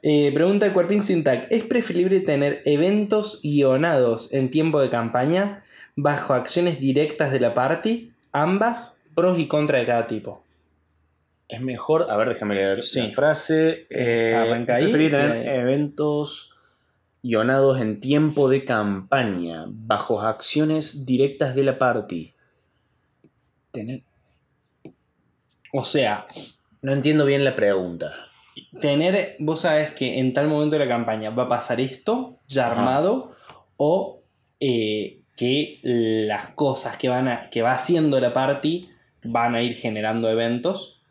pregunta Cuerpín Sintac. ¿Es preferible tener eventos guionados en tiempo de campaña bajo acciones directas de la party? Ambas, pros y contras de cada tipo. Es mejor, a ver, déjame leer la frase. Arranca ahí. tener eventos guionados en tiempo de campaña, bajo acciones directas de la party. Tener. O sea. No entiendo bien la pregunta. Tener, vos sabes que en tal momento de la campaña va a pasar esto ya armado o eh, que las cosas que, van a, que va haciendo la party van a ir generando eventos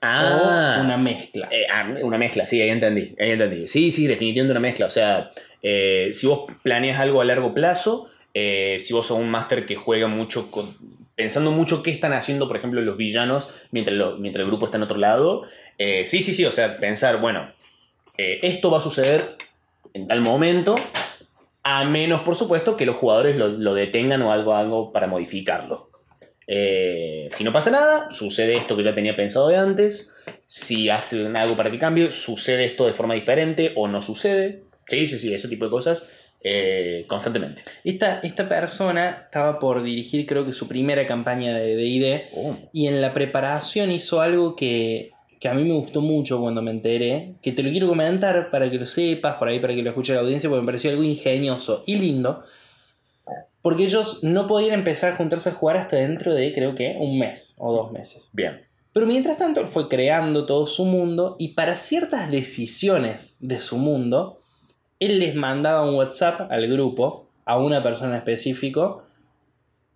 Ah, una mezcla. Eh, ah, una mezcla, sí, ahí entendí, ahí entendí. Sí, sí, definitivamente una mezcla. O sea, eh, si vos planeas algo a largo plazo, eh, si vos sos un máster que juega mucho pensando mucho qué están haciendo, por ejemplo, los villanos mientras, mientras el grupo está en otro lado. sí, sí, sí, o sea, pensar, bueno, esto va a suceder en tal momento, a menos, por supuesto, que los jugadores lo, lo detengan o algo, algo para modificarlo. Eh, si no pasa nada, sucede esto que ya tenía pensado de antes. Si hacen algo para que cambie, sucede esto de forma diferente o no sucede. Sí, sí, sí, ese tipo de cosas eh, constantemente. Esta, esta persona estaba por dirigir, creo que su primera campaña de DD. Oh. Y en la preparación hizo algo que, que a mí me gustó mucho cuando me enteré. Que te lo quiero comentar para que lo sepas, por ahí para que lo escuche la audiencia, porque me pareció algo ingenioso y lindo. Porque ellos no podían empezar a juntarse a jugar hasta dentro de, creo que, un mes o dos meses. Bien. Pero mientras tanto, él fue creando todo su mundo y para ciertas decisiones de su mundo, él les mandaba un WhatsApp al grupo, a una persona específico,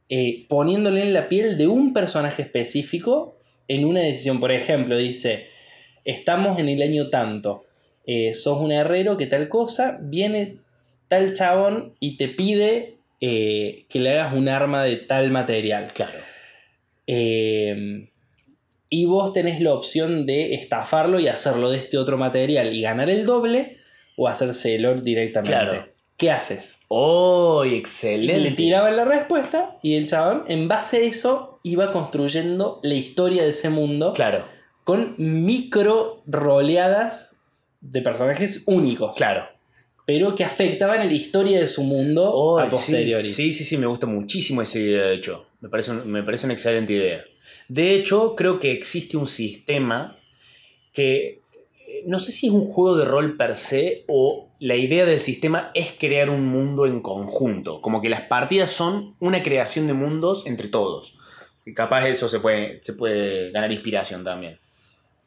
eh, poniéndole en la piel de un personaje específico en una decisión. Por ejemplo, dice, estamos en el año tanto, eh, sos un herrero que tal cosa, viene tal chabón y te pide eh, que le hagas un arma de tal material. Claro. Eh, y vos tenés la opción de estafarlo y hacerlo de este otro material y ganar el doble o hacérselo directamente. Claro. ¿Qué haces? ¡Oh, excelente! le tiraban la respuesta y el chabón, en base a eso, iba construyendo la historia de ese mundo Claro, con micro roleadas de personajes únicos, claro. Pero que afectaban la historia de su mundo Oh, a posteriori. Sí, sí, sí, me gusta muchísimo esa idea, de hecho. Me parece, un- me parece una excelente idea. De hecho, creo que existe un sistema que eh, no sé si es un juego de rol per se o la idea del sistema es crear un mundo en conjunto. Como que las partidas son una creación de mundos entre todos. Y capaz eso se puede, se puede ganar inspiración también.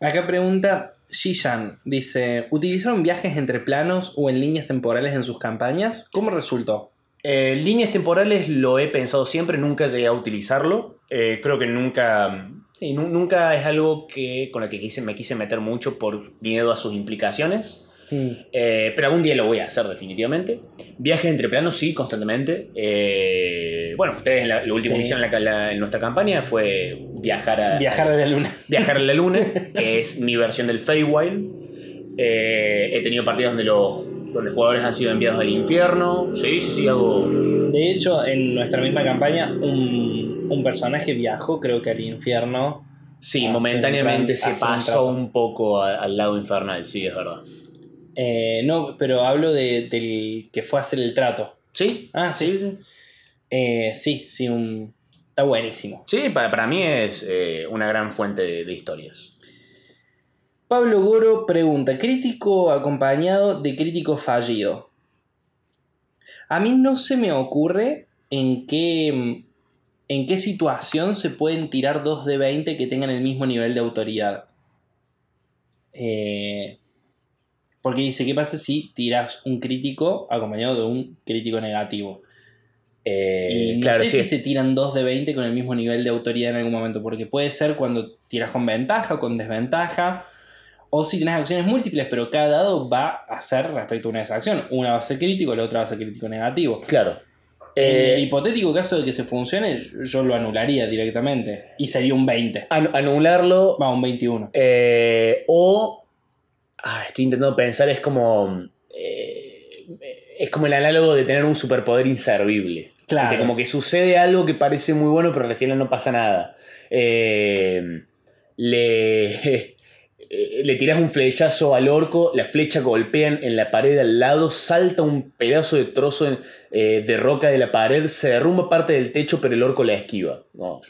Acá pregunta Shishan, dice, ¿utilizaron viajes entre planos o en líneas temporales en sus campañas? ¿Cómo resultó? Eh, líneas temporales lo he pensado siempre, nunca llegué a utilizarlo. Eh, creo que nunca. Sí, nu- nunca es algo que, con lo que quise, me quise meter mucho por miedo a sus implicaciones. Eh, pero algún día lo voy a hacer, definitivamente. Viajes entre planos, sí, constantemente. Eh, bueno, ustedes la- lo último Sí. que hicieron en, la- la- en nuestra campaña fue viajar a, Viajar a la luna. Viajar a la Luna, que es mi versión del Feywild. Eh, he tenido partidas donde los donde jugadores han sido enviados al infierno. Sí, sí, sí, hago. De hecho, en nuestra misma campaña, un, un personaje viajó, creo que al infierno. Sí, momentáneamente se un pasó un, poco a- al lado infernal, sí, es verdad. Eh, no, pero hablo de- del que fue a hacer el trato. Sí, Ah, sí. sí. Eh, sí, sí, un... está buenísimo. Sí, para, para mí es eh, una gran fuente de, de historias. Pablo Goro pregunta, crítico acompañado de crítico fallido. A mí no se me ocurre en qué, en qué situación se pueden tirar dos de 20 que tengan el mismo nivel de autoridad. Eh, porque dice, ¿qué pasa si tiras un crítico acompañado de un crítico negativo? Eh, Y no sé sí. si se tiran dos de 20 con el mismo nivel de autoridad en algún momento, porque puede ser cuando tiras con ventaja o con desventaja, o si tienes acciones múltiples, pero cada dado va a ser respecto a una de esas acciones. Una va a ser crítico, la otra va a ser crítico negativo. Claro. en el Eh, hipotético caso de que se funcione, yo lo anularía directamente. Y sería un 20. anu- anularlo Va, un 21. Eh, o. ah, estoy intentando pensar, es como. eh, es como el análogo de tener un superpoder inservible. Claro. Como que sucede algo que parece muy bueno, pero al final no pasa nada. Eh, le. Le tiras un flechazo al orco, la flecha golpea en- la pared al lado, salta un pedazo de trozo en- eh, de roca de la pared, se derrumba parte del techo, pero el orco la esquiva. No.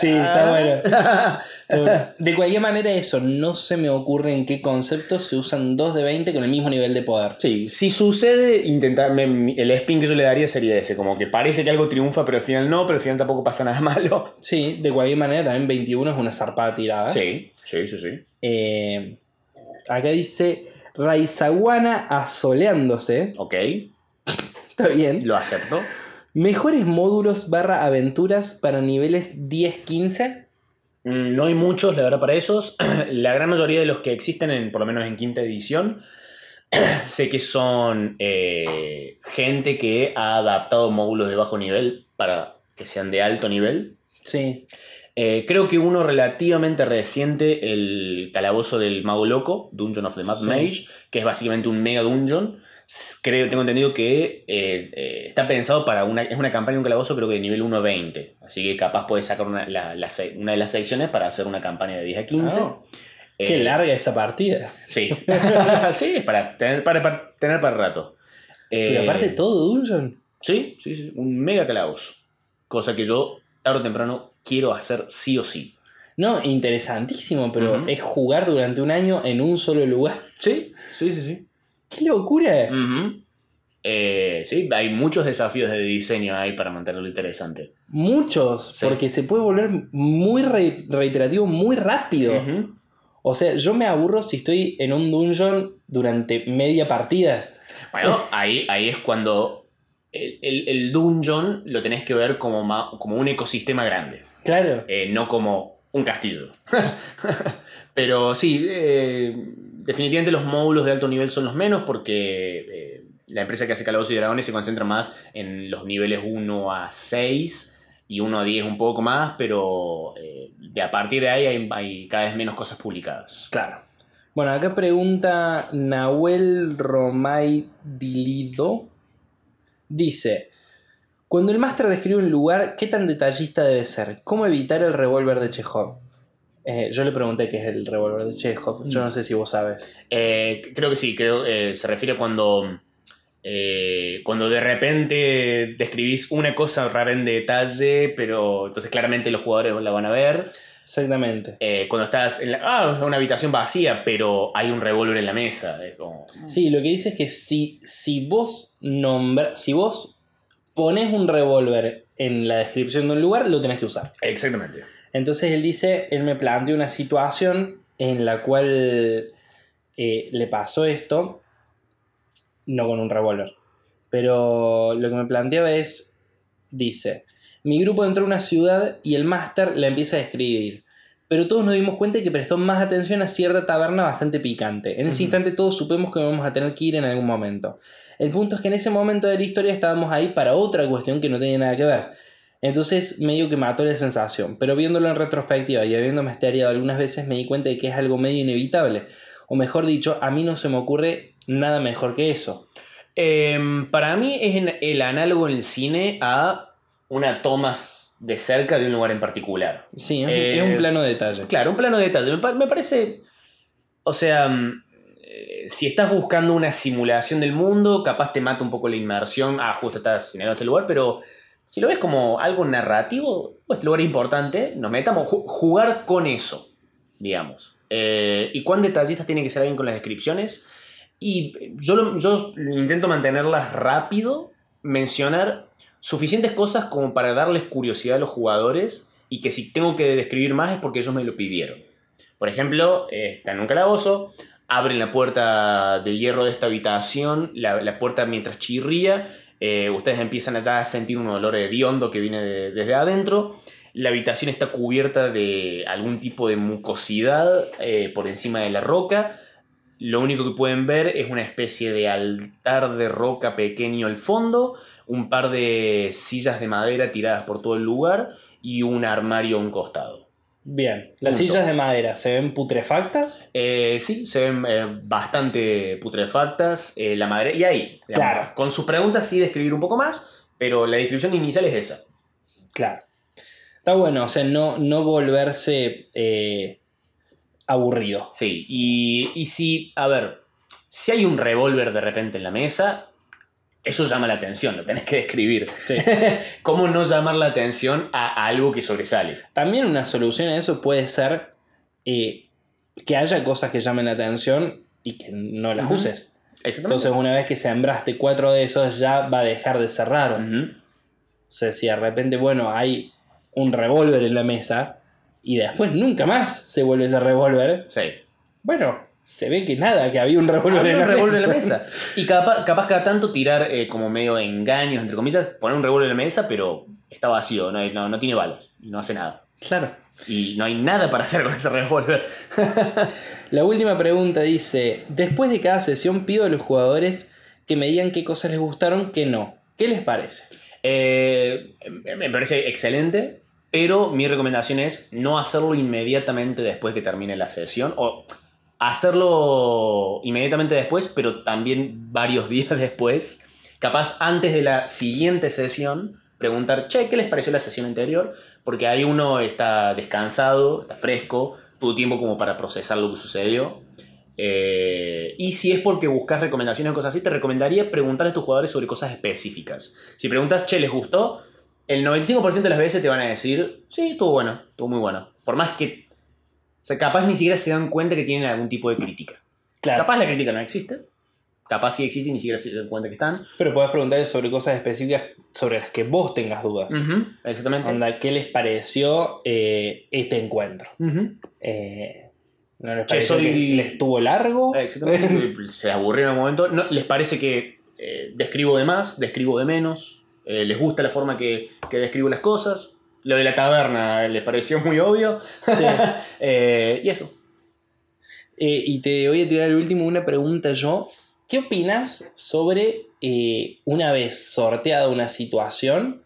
sí, está Ah. bueno. Está bueno. De cualquier manera, eso no se me ocurre en qué concepto se usan dos de 20 con el mismo nivel de poder. Sí, si sucede, intentar, me- el spin que yo le daría sería ese, como que parece que algo triunfa, pero al final no, pero al final tampoco pasa nada malo. Sí, de cualquier manera, también 21 es una zarpada tirada. Sí, sí, sí, sí. Eh, acá dice Raizaguana asoleándose. Ok, Está bien. lo acepto. Mejores módulos barra aventuras para niveles 10-15. Mm, No hay muchos, la verdad, para esos. La gran mayoría de los que existen, en, por lo menos en quinta edición, sé que son eh, gente que ha adaptado módulos de bajo nivel para que sean de alto nivel. Sí. Eh, creo que uno relativamente reciente, el calabozo del mago loco, Dungeon of the Mad Sí. Mage, que es básicamente un mega dungeon. Creo, tengo entendido que eh, eh, está pensado para una, es una campaña, un calabozo creo que de nivel 1 a 20. Así que capaz puedes sacar una, la- la una de las secciones para hacer una campaña de 10 a 15. Ah, Qué Eh, larga esa partida. Sí, sí, para tener para, para tener para rato. Pero aparte todo dungeon. Sí, sí, sí. Un mega calabozo. Cosa que yo, tarde o temprano, quiero hacer sí o sí. No, interesantísimo, pero es jugar durante un año en un solo lugar. Sí, sí, sí, sí. ¡Qué locura! Eh, sí, hay muchos desafíos de diseño ahí para mantenerlo interesante. Muchos, Sí. porque se puede volver muy re- reiterativo muy rápido. O sea, yo me aburro si estoy en un dungeon durante media partida. Bueno, ahí, ahí es cuando el, el- el dungeon lo tenés que ver como, ma- como un ecosistema grande, Claro. eh, no como un castillo. Pero sí, eh, definitivamente los módulos de alto nivel son los menos porque eh, la empresa que hace Calabozos y Dragones se concentra más en los niveles 1 a 6 y 1 a 10 un poco más, pero eh, de a partir de ahí hay, cada vez menos cosas publicadas. Claro. Bueno, acá pregunta Nahuel Romay Dilido. Dice: Cuando el máster describe un lugar, ¿qué tan detallista debe ser? ¿Cómo evitar el revólver de Chekhov? Eh, yo le pregunté qué es el revólver de Chekhov. Yo no sé si vos sabes. Eh, creo que sí, creo eh, se refiere cuando, eh, cuando de repente describís una cosa rara en detalle, pero entonces claramente los jugadores la van a ver. Exactamente. Eh, cuando estás en la, ah, una habitación vacía, pero hay un revólver en la mesa. Es como, Sí, lo que dice es que si, si vos nombra, si vos pones un revólver en la descripción de un lugar, lo tenés que usar. Exactamente. Entonces él dice, él me planteó una situación en la cual eh, le pasó esto, no con un revólver, pero lo que me planteaba es, dice, mi grupo entró a una ciudad y el máster la empieza a describir, pero todos nos dimos cuenta de que prestó más atención a cierta taberna bastante picante. En ese instante todos supimos que vamos a tener que ir en algún momento. El punto es que en ese momento de la historia estábamos ahí para otra cuestión que no tenía nada que ver. Entonces medio que mató la sensación, pero viéndolo en retrospectiva y habiéndome estereado algunas veces me di cuenta de que es algo medio inevitable. O mejor dicho, a mí no se me ocurre nada mejor que eso. Em, para mí es el análogo en el cine a una toma de cerca de un lugar en particular. Sí, es, Eh, es un plano de detalle. Claro, un plano de detalle. Me, me parece. O sea, mm, eh, si estás buscando una simulación del mundo, capaz te mata un poco la inmersión. Ah, justo estás en este lugar, pero si lo ves como algo narrativo, pues este lugar es importante, nos metamos, ju- jugar con eso, digamos. Eh, ¿Y cuán detallistas tiene que ser alguien con las descripciones? Y yo, yo intento mantenerlas rápido, mencionar suficientes cosas como para darles curiosidad a los jugadores y que si tengo que describir más es porque ellos me lo pidieron. Por ejemplo, eh, está en un calabozo, abren la puerta de hierro de esta habitación, la, la puerta mientras chirría, eh, ustedes empiezan allá a sentir un olor hediondo que viene de- desde adentro, la habitación está cubierta de algún tipo de mucosidad eh, por encima de la roca, lo único que pueden ver es una especie de altar de roca pequeño al fondo, un par de sillas de madera tiradas por todo el lugar y un armario a un costado. Bien, las Punto. sillas de madera se ven putrefactas. Eh, sí, se ven eh, bastante putrefactas. eh, la madera. Y ahí, digamos, Claro. con sus preguntas sí describir un poco más, pero la descripción inicial es esa. Claro. Está bueno, o sea, no, no volverse eh, aburrido. Sí, y, y si, a ver, si hay un revólver de repente en la mesa, eso llama la atención, lo tenés que describir. Sí. ¿Cómo no llamar la atención a, a algo que sobresale? También una solución a eso puede ser eh, que haya cosas que llamen la atención y que no las Ujú. uses. Exactamente. Entonces, una vez que sembraste cuatro de esos, ya va a dejar de ser raro. Ujú. O sea, si de repente, bueno, hay un revólver en la mesa y después nunca más se vuelve ese revólver, Sí. bueno, se ve que nada, que había un revólver, en, la revólver en la mesa. Y capaz, capaz cada tanto tirar eh, como medio engaños, entre comillas, poner un revólver en la mesa, pero está vacío, no, hay- no, no tiene balas y no hace nada. Claro. Y no hay nada para hacer con ese revólver. La última pregunta dice, después de cada sesión pido a los jugadores que me digan qué cosas les gustaron, qué no. ¿Qué les parece? Eh, me parece excelente, pero mi recomendación es no hacerlo inmediatamente después que termine la sesión, o hacerlo inmediatamente después, pero también varios días después. Capaz antes de la siguiente sesión, preguntar, che, ¿qué les pareció la sesión anterior? Porque ahí uno está descansado, está fresco, tuvo tiempo como para procesar lo que sucedió. Eh, y si es porque buscas recomendaciones o cosas así, te recomendaría preguntarle a tus jugadores sobre cosas específicas. Si preguntas, che, ¿les gustó? El 95% de las veces te van a decir, sí, estuvo bueno, estuvo muy bueno. Por más que, sea, capaz ni siquiera se dan cuenta que tienen algún tipo de crítica. Claro. Capaz la crítica no existe. Capaz sí existe y ni siquiera se dan cuenta que están. Pero puedes preguntarles sobre cosas específicas sobre las que vos tengas dudas. Exactamente. Onda, ¿qué les pareció eh, este encuentro? Eh, ¿No les pareció soy- que les estuvo largo? Exactamente. se aburrieron en un momento. No, ¿Les parece que eh, describo de más? ¿Describo de menos? ¿Les gusta la forma que, que describo las cosas? Lo de la taberna les pareció muy obvio. Sí. Eh, y eso. Eh, y te voy a tirar el último una pregunta yo. ¿Qué opinas sobre eh, una vez sorteada una situación,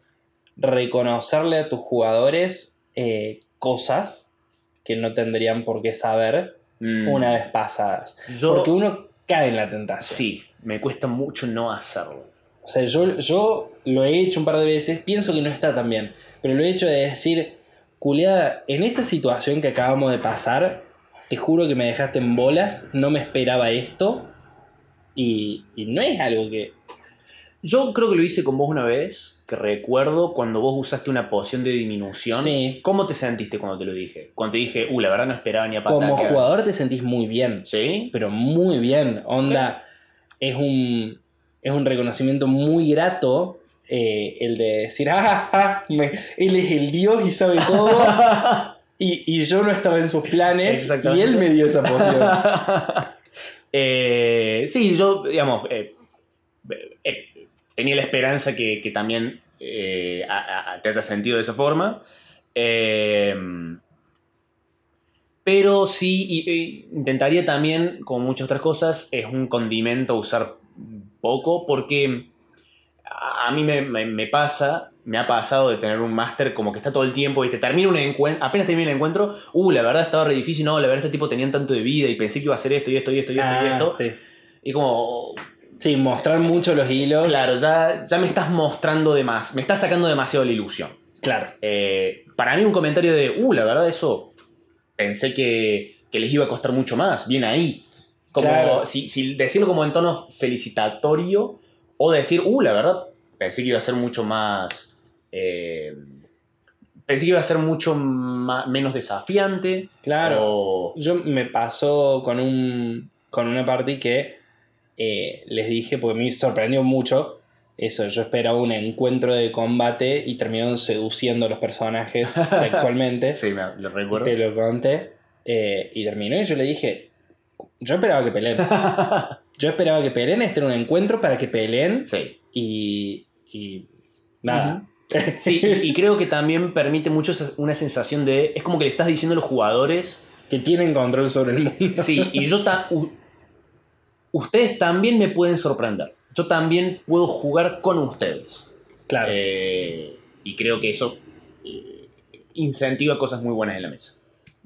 reconocerle a tus jugadores cosas que no tendrían por qué saber Mm, una vez pasadas? yo, Porque uno cae en la tentación. sí, me cuesta mucho no hacerlo. O sea, yo, yo lo he hecho un par de veces, pienso que no está tan bien, pero lo he hecho de decir, culiada, en esta situación que acabamos de pasar, te juro que me dejaste en bolas, no me esperaba esto, y, y no es algo que... Yo creo que lo hice con vos una vez, que recuerdo cuando vos usaste una poción de disminución. Sí. ¿Cómo te sentiste cuando te lo dije? Cuando te dije, uh, la verdad no esperaba ni a patada. Como que hagas". jugador te sentís muy bien, ¿Sí? pero muy bien, onda, es un, es un reconocimiento muy grato. eh, el de decir, ah, ah, me- él es el dios y sabe todo, Y, y yo no estaba en sus planes y él me dio esa poción. Eh, sí, yo, digamos, eh, tenía la esperanza que, que también a- a- te haya sentido de esa forma. Pero sí, y- y intentaría también, como muchas otras cosas, es un condimento usar poco, porque a mí me, me- me pasa, me ha pasado de tener un máster como que está todo el tiempo, ¿viste? Termina un encuentro, apenas termina el encuentro, uh, la verdad estaba re difícil, no, la verdad este tipo tenían tanto de vida y pensé que iba a hacer esto y esto y esto y esto y Ah, esto. sí. Y como, Sí, mostrar mucho los hilos. claro, ya, ya me estás mostrando de más, me estás sacando demasiado la ilusión. Claro. Eh, para mí un comentario de, uh, la verdad eso, pensé que, que les iba a costar mucho más, bien ahí. Como, Claro. si, si decirlo como en tono felicitatorio, o decir, uh, la verdad, pensé que iba a ser mucho más... eh, pensé que iba a ser mucho ma- menos desafiante. Claro. o- Yo me pasó con un con una party que eh, les dije, porque me sorprendió mucho. Eso, yo esperaba un encuentro de combate y terminaron seduciendo a los personajes sexualmente. sí, me, lo recuerdo. Te lo conté. eh, y terminó y yo le dije, yo esperaba que peleen. Yo esperaba que peleen, este era un encuentro para que peleen sí. y, y nada. Sí, y y creo que también permite mucho una sensación de. Es como que le estás diciendo a los jugadores. que tienen control sobre el mundo. Sí, y yo ta- u- Ustedes también me pueden sorprender. Yo también puedo jugar con ustedes. Claro. Eh, y creo que eso eh, incentiva cosas muy buenas en la mesa.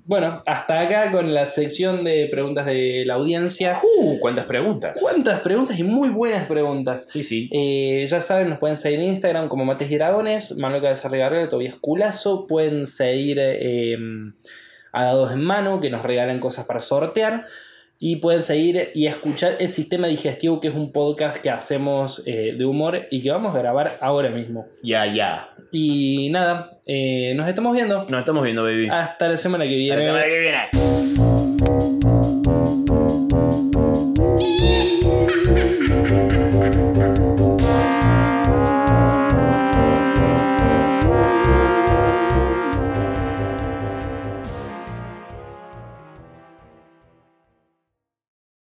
Bueno, hasta acá con la sección de preguntas de la audiencia. Uh, ¿cuántas preguntas? ¿Cuántas preguntas y muy buenas preguntas? Sí, sí. Eh, ya saben, nos pueden seguir en Instagram como Mates y Dragones, Manuel Cabeza Regarrera, Tobias Culazo. Pueden seguir eh, a Dados en Mano, que nos regalan cosas para sortear. Y pueden seguir y escuchar El Sistema Digestivo, que es un podcast que hacemos eh, de humor y que vamos a grabar ahora mismo. Ya, ya. Y nada, eh, nos estamos viendo. Nos estamos viendo, baby. Hasta la semana que viene. Hasta la semana que viene.